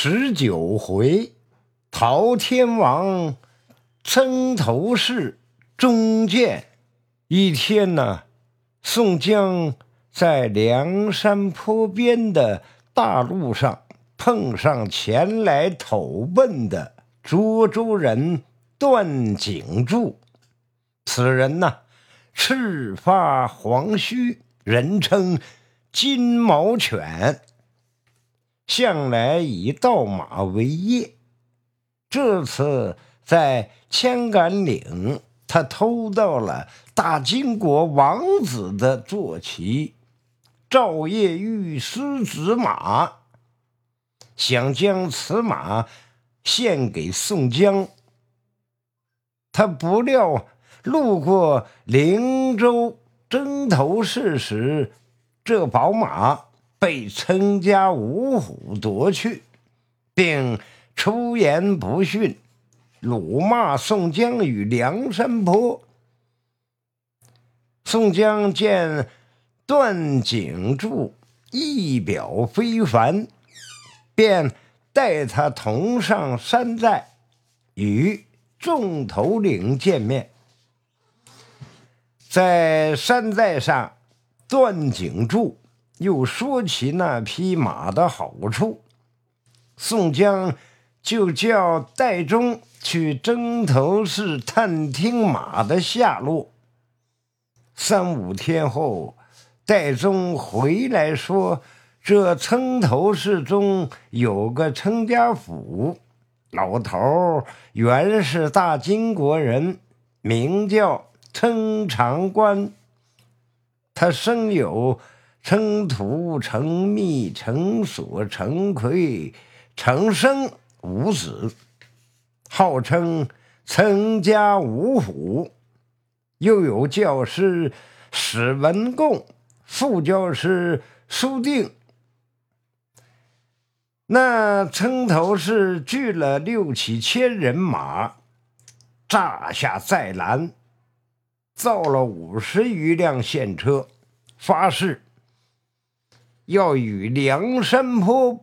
十九回，陶天王称头市中见。一天呢，宋江在梁山坡边的大路上碰上前来投奔的涿州人段景柱。此人呢，赤发黄须，人称金毛犬。向来以盗马为业，这次在千杆岭，他偷到了大金国王子的坐骑赵夜玉狮子马，想将此马献给宋江。他不料路过灵州征头市时，这宝马。被陈家五虎夺去，并出言不逊，辱骂宋江与梁山泊。宋江见段景柱仪表非凡，便带他同上山寨，与众头领见面。在山寨上，段景柱。又说起那匹马的好处，宋江就叫戴宗去征头市探听马的下落。三五天后，戴宗回来说，这称头市中有个称家府，老头原是大金国人，名叫称长官，他生有。称土、称密、成所、成魁、成生五子，号称称家五虎。又有教师史文恭，副教师苏定。那称头是聚了六七千人马，炸下寨栏，造了五十余辆线车，发誓。要与梁山坡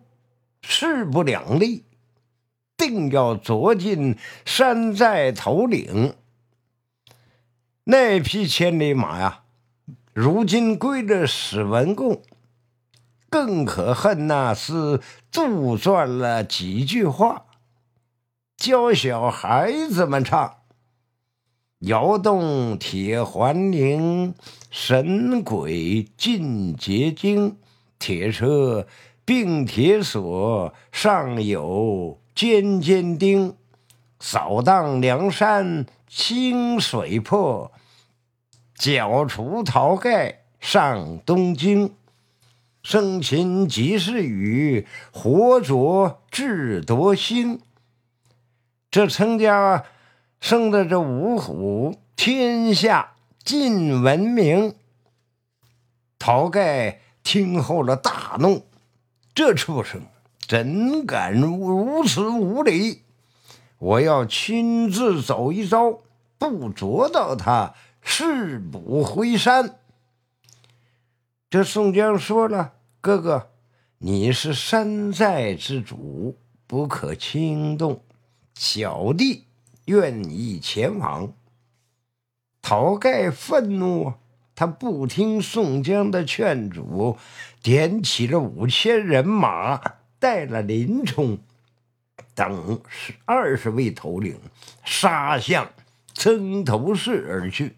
势不两立，定要捉进山寨头领。那匹千里马呀，如今归了史文恭，更可恨那是杜撰了几句话，教小孩子们唱：“摇动铁环铃，神鬼尽结晶。”铁车并铁锁，上有尖尖钉，扫荡梁山清水破，剿除陶盖上东京，生擒及时雨，活捉智夺星。这称家生的这五虎，天下尽闻名。陶盖。听后了，大怒：“这畜生怎敢如此无礼！我要亲自走一遭，不捉到他，誓不回山。”这宋江说了：“哥哥，你是山寨之主，不可轻动。小弟愿意前往。”晁盖愤怒啊。他不听宋江的劝阻，点起了五千人马，带了林冲等十二十位头领，杀向曾头市而去。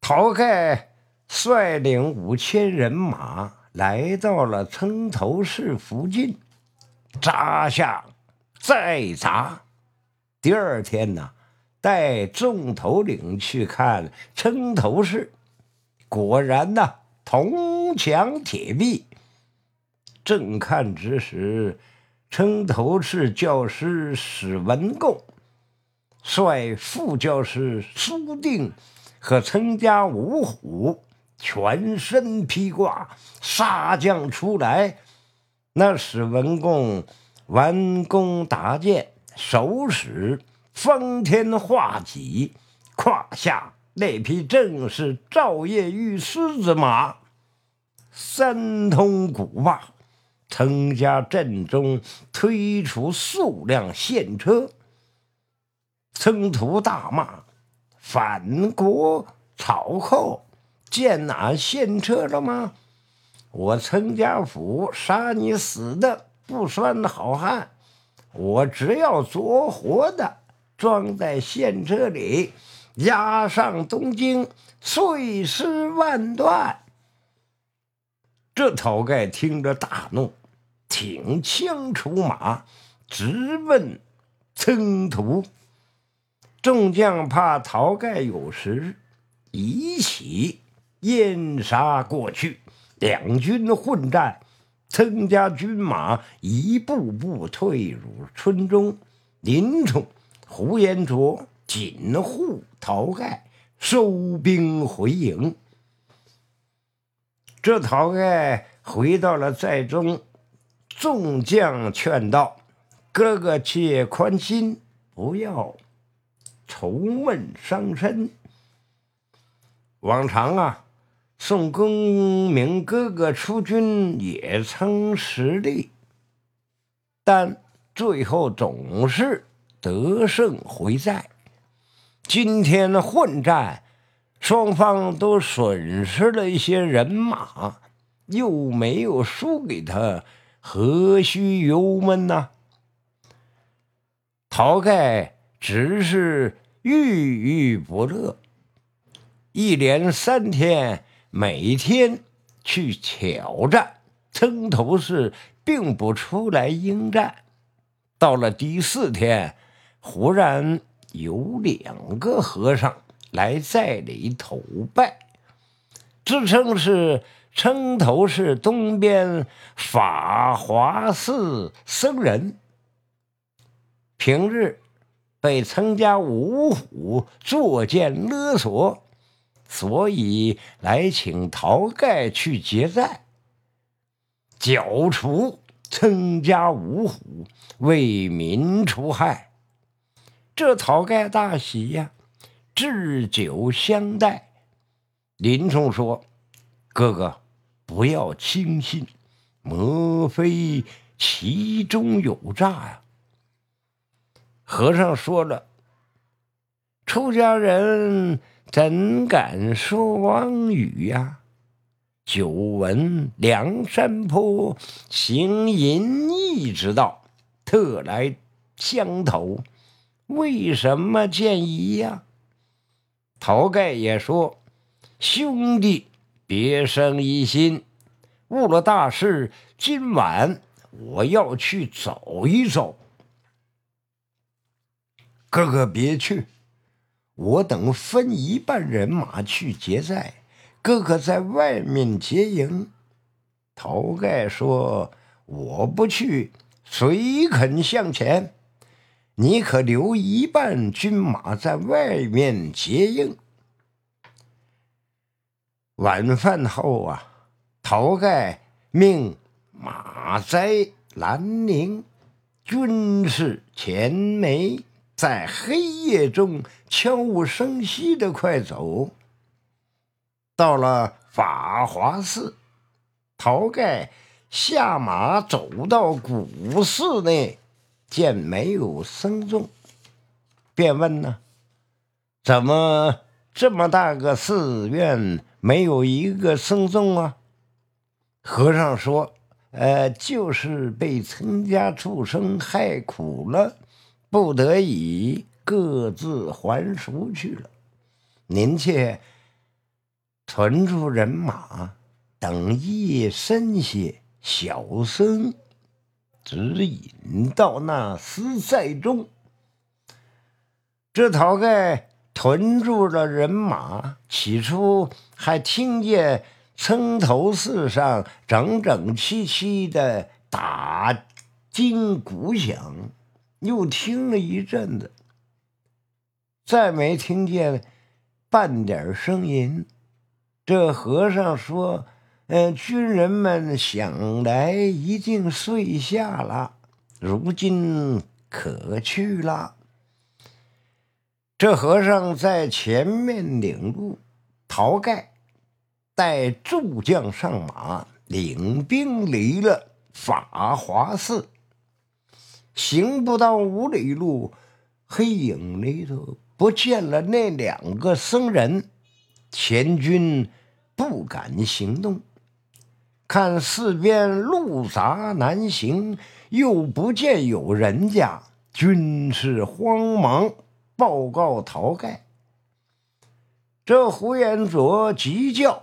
晁盖率领五千人马来到了曾头市附近，扎下再扎。第二天呢？带众头领去看称头市，果然呐，铜墙铁壁。正看之时，称头市教师史文恭率副教师苏定和称家五虎全身披挂杀将出来。那史文恭弯弓搭箭，手使。方天画戟，胯下那匹正是赵夜玉狮子马。三通古坝，曾家镇中推出数辆现车。曾屠大骂：“反国草寇，见哪现车了吗？我曾家府杀你死的不算好汉，我只要做活的，装在县车里，押上东京，碎尸万段。”这晁盖听着大怒，挺枪出马，直奔曾屠。众将怕晁盖有时，一起掩杀过去。两军混战，曾家军马一步步退入村中。林冲、呼延灼紧护陶盖，收兵回营。这陶盖回到了寨中，众将劝道：“哥哥且宽心，不要愁闷伤身。往常啊，宋公明哥哥出军也曾失利，但最后总是得胜回寨。今天混战。”双方都损失了一些人马，又没有输给他，何须忧闷呢？晁盖只是郁郁不乐，一连三天，每天去挑战，曾头市并不出来应战。到了第四天，忽然有两个和尚。来寨里投拜，自称是城头市东边法华寺僧人。平日被曾家五虎作践勒索，所以来请晁盖去劫寨，剿除曾家五虎，为民除害。这晁盖大喜呀！置酒相待，林冲说：“哥哥，不要轻信，莫非其中有诈呀？”和尚说了：“出家人怎敢说妄语呀？久闻梁山坡行淫逸之道，特来相投，为什么见疑呀？”陶盖也说：“兄弟，别生疑心，误了大事。今晚我要去走一走。哥哥别去，我等分一半人马去劫寨，哥哥在外面接营。”陶盖说：“我不去，谁肯向前？”你可留一半军马在外面接应。晚饭后啊，晁盖命马哉、兰陵、军士钱梅在黑夜中悄无声息的快走。到了法华寺，晁盖下马走到古寺内。见没有僧众，便问呢：“怎么这么大个寺院没有一个僧众啊？”和尚说：“呃，就是被曾家畜生害苦了，不得已各自还俗去了。您且存住人马，等夜深些，小僧。”指引到那私寨中，这陶盖屯住了人马。起初还听见村头寺上整整齐齐的打金鼓响，又听了一阵子，再没听见半点声音。这和尚说。嗯，军人们想来一定睡下了，如今可去了。这和尚在前面领路，晁盖带诸将上马，领兵离了法华寺。行不到五里路，黑影里头不见了那两个僧人，前军不敢行动。看四边路杂难行，又不见有人家，军士慌忙报告晁盖。这呼延灼急叫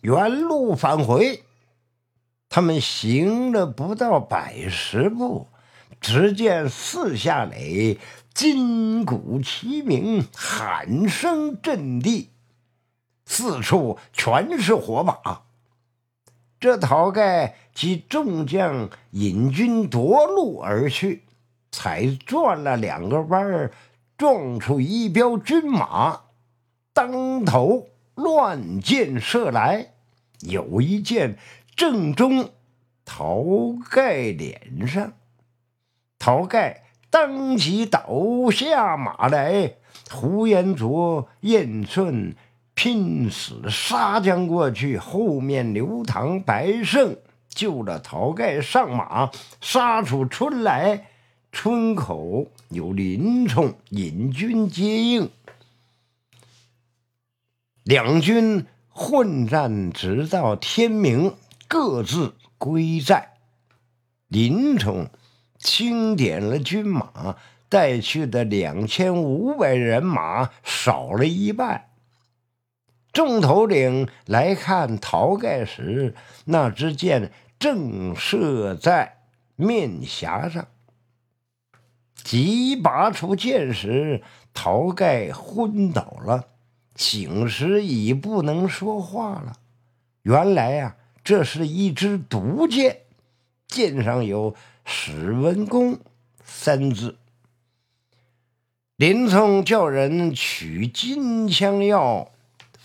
原路返回。他们行了不到百十步，只见四下垒金鼓齐鸣，喊声震地，四处全是火把。这晁盖及众将引军夺路而去，才转了两个弯儿，撞出一彪军马，当头乱箭射来，有一箭正中晁盖脸上，晁盖当即倒下马来，呼延灼、燕顺。拼死杀将过去，后面刘唐、白胜救了晁盖上马，杀出村来。村口有林冲引军接应，两军混战直到天明，各自归寨。林冲清点了军马，带去的两千五百人马少了一半。众头领来看晁盖时，那支箭正射在面颊上。急拔出箭时，晁盖昏倒了，醒时已不能说话了。原来呀，这是一支毒箭，箭上有“史文恭”三字。林冲叫人取金枪药。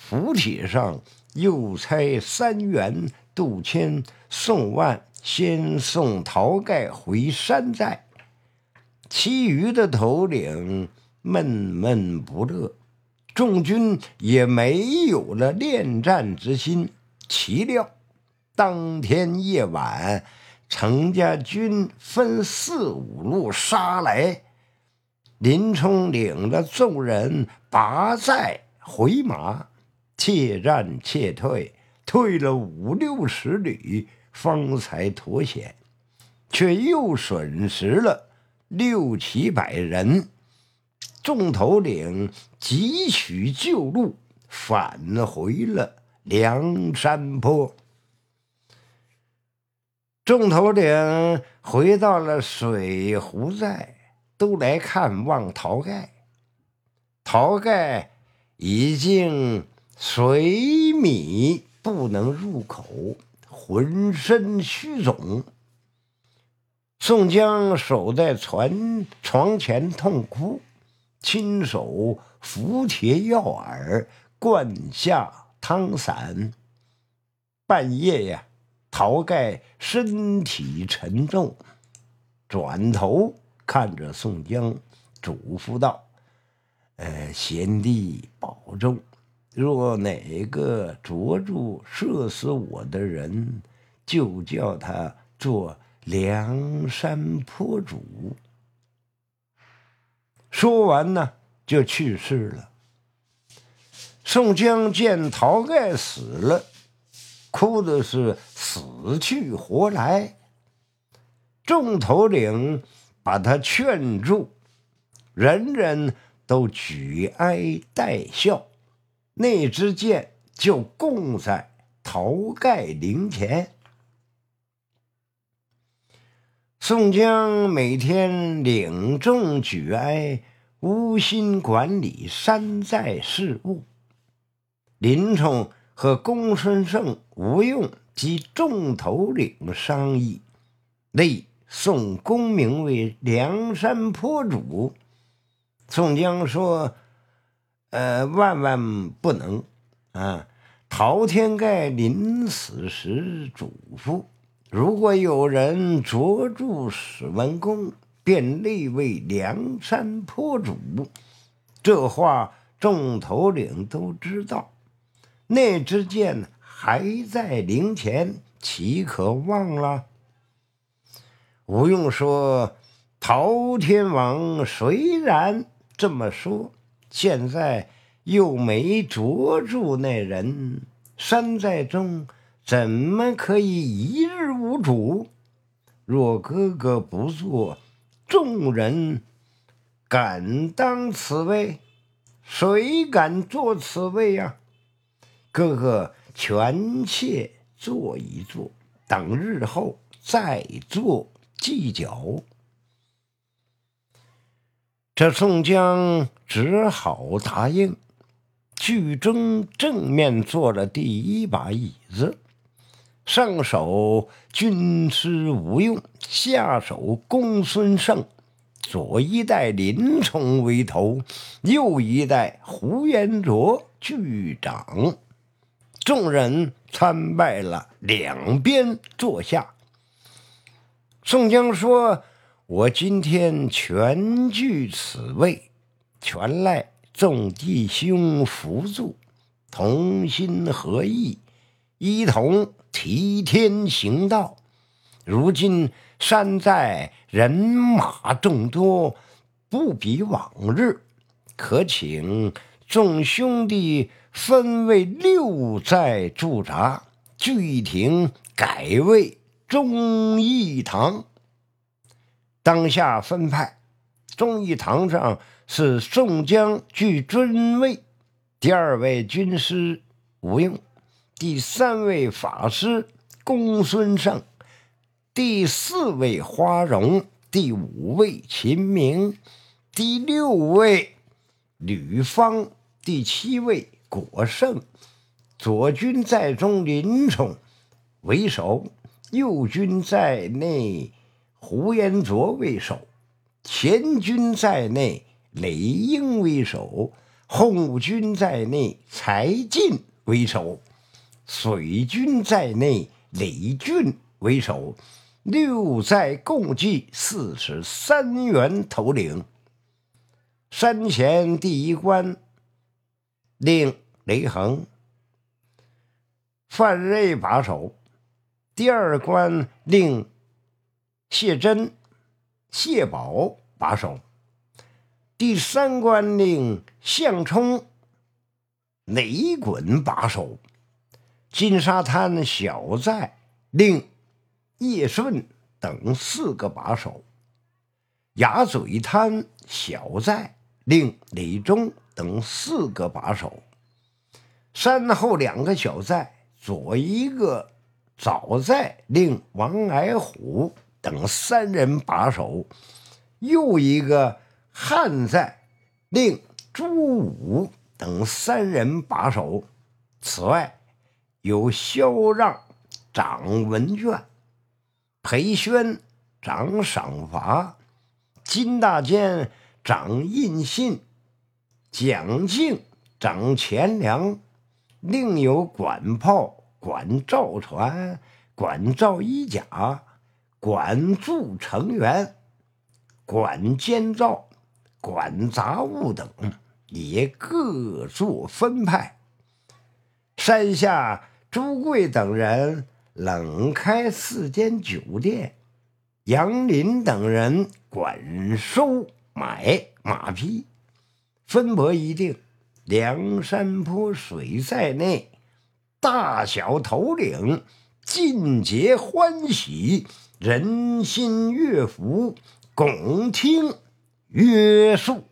符帖上又差三员杜迁、宋万先送陶盖回山寨，其余的头领闷闷不乐，众军也没有了恋战之心。岂料当天夜晚，程家军分四五路杀来，林冲领着众人拔寨回马。且战且退，退了五六十里，方才脱险，却又损失了六七百人。众头领急取旧路，返回了梁山坡。众头领回到了水湖寨，都来看望陶盖。陶盖已经。水米不能入口，浑身虚肿。宋江守在船床前痛哭，亲手服帖药饵，灌下汤散。半夜呀，陶盖身体沉重，转头看着宋江，嘱咐道：“呃，贤弟保重。”若哪个捉住射死我的人，就叫他做梁山坡主。说完呢，就去世了。宋江见晁盖死了，哭的是死去活来。众头领把他劝住，人人都举哀代笑。那支箭就供在晁盖灵前。宋江每天领众举哀，无心管理山寨事务。林冲和公孙胜、吴用及众头领商议，立宋公明为梁山坡主。宋江说。呃，万万不能啊！陶天盖临死时嘱咐：如果有人捉住史文恭，便立为梁山坡主。这话众头领都知道。那支箭还在灵前，岂可忘了？吴用说：“陶天王虽然这么说，现在又没捉住那人，山寨中怎么可以一日无主？若哥哥不做，众人敢当此位？谁敢做此位呀？哥哥，权且坐一坐，等日后再做。”计较，这宋江只好答应。剧中正面坐了第一把椅子，上手军师吴用，下手公孙胜，左一代林冲为头，右一代胡延灼居长。众人参拜了，两边坐下。宋江说：“我今天全据此位，全赖众弟兄辅助，同心合意，一同提天行道。如今山寨人马众多，不比往日，可请众兄弟分为六寨驻扎，聚亭改为。”忠义堂当下分派，忠义堂上是宋江居尊位，第二位军师吴用，第三位法师公孙胜，第四位花荣，第五位秦明，第六位吕方，第七位果胜，左军在中林冲为首。右军在内，呼延灼为首；前军在内，雷英为首；后军在内，柴进为首；水军在内，李俊为首。六寨共计四十三员头领。山前第一关，令雷横、范瑞把守。第二关令谢真、谢宝把守；第三关令项冲、雷滚把守；金沙滩小寨令叶顺等四个把守；鸭嘴滩小寨令李忠等四个把守；山后两个小寨左一个。早在令王矮虎等三人把守，又一个汉在令朱武等三人把守。此外，有萧让掌文卷，裴宣掌赏罚，金大坚掌印信，蒋敬掌钱粮，另有管炮。管造船、管造衣甲、管住成员、管监造、管杂物等，也各做分派。山下朱贵等人冷开四间酒店，杨林等人管收买马匹。分拨一定，梁山坡水寨内。大小头领尽皆欢喜，人心悦服，拱听约束。